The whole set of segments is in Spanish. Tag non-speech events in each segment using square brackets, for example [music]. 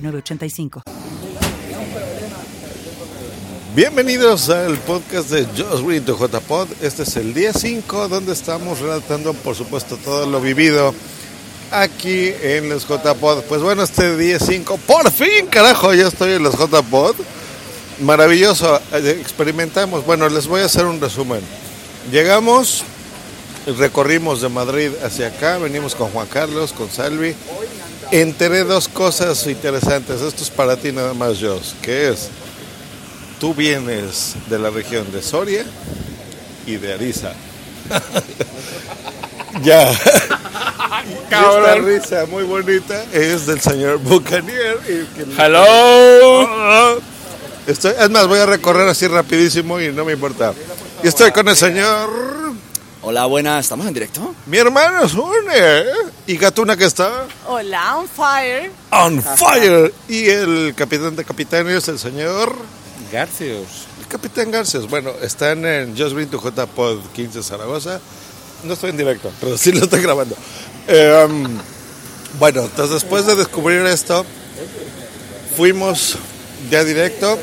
985. Bienvenidos al podcast de Just Read to JPod. Este es el día 5 donde estamos relatando, por supuesto, todo lo vivido aquí en los JPod. Pues bueno, este día 5, por fin, carajo, ya estoy en los JPod. Maravilloso, eh, experimentamos. Bueno, les voy a hacer un resumen. Llegamos, recorrimos de Madrid hacia acá, venimos con Juan Carlos, con Salvi enteré dos cosas interesantes. Esto es para ti nada más, Jos. Que es, tú vienes de la región de Soria y de Ariza. [laughs] ya. [laughs] Esta risa muy bonita es del señor Bucanier. Hello. Estoy, es más, voy a recorrer así rapidísimo y no me importa. Y estoy con el señor Hola, buenas, ¿estamos en directo? Mi hermano Sune. ¿Y Gatuna que está? Hola, on fire. On fire. Y el capitán de capitanes, el señor... Garcios. El capitán Garcios. Bueno, están en Just Been to J Pod 15 Zaragoza. No estoy en directo, pero sí lo estoy grabando. Eh, um, bueno, entonces después de descubrir esto, fuimos ya directo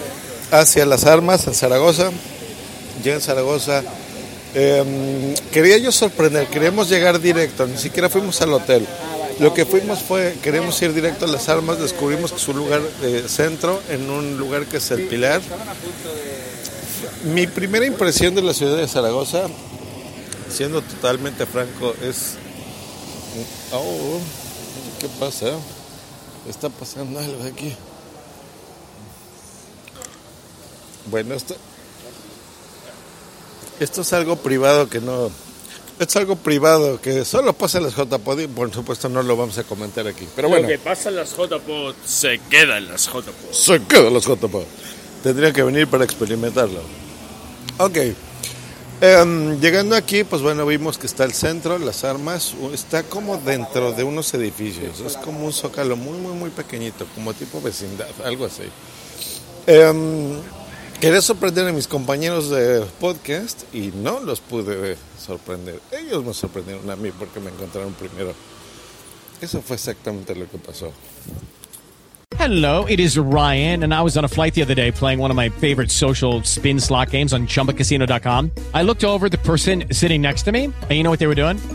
hacia las armas en Zaragoza. Ya en Zaragoza Em, quería yo sorprender, queríamos llegar directo, ni siquiera fuimos al hotel. Lo que fuimos fue, queremos ir directo a las armas, descubrimos que su lugar de centro, en un lugar que es el Pilar. Mi primera impresión de la ciudad de Zaragoza, siendo totalmente franco, es... Oh, ¿qué pasa? Está pasando algo aquí. Bueno, esto, esto es algo privado que no... Es algo privado que solo pasa en las JPod y por supuesto no lo vamos a comentar aquí. Pero bueno. Lo que pasa en las JPod se queda en las JPod. Se queda en las JPod. Tendría que venir para experimentarlo. Ok. Em, llegando aquí, pues bueno, vimos que está el centro, las armas, está como dentro de unos edificios. Es como un zócalo muy, muy, muy pequeñito, como tipo vecindad, algo así. Um, Quería sorprender a mis compañeros de podcast y no los pude sorprender. Ellos me sorprendieron a mí porque me encontraron primero. Eso fue exactamente lo que pasó. Hello, it is Ryan, and I was on a flight the other day playing one of my favorite social spin slot games on chumbacasino.com. I looked over the person sitting next to me, and you know what they were doing?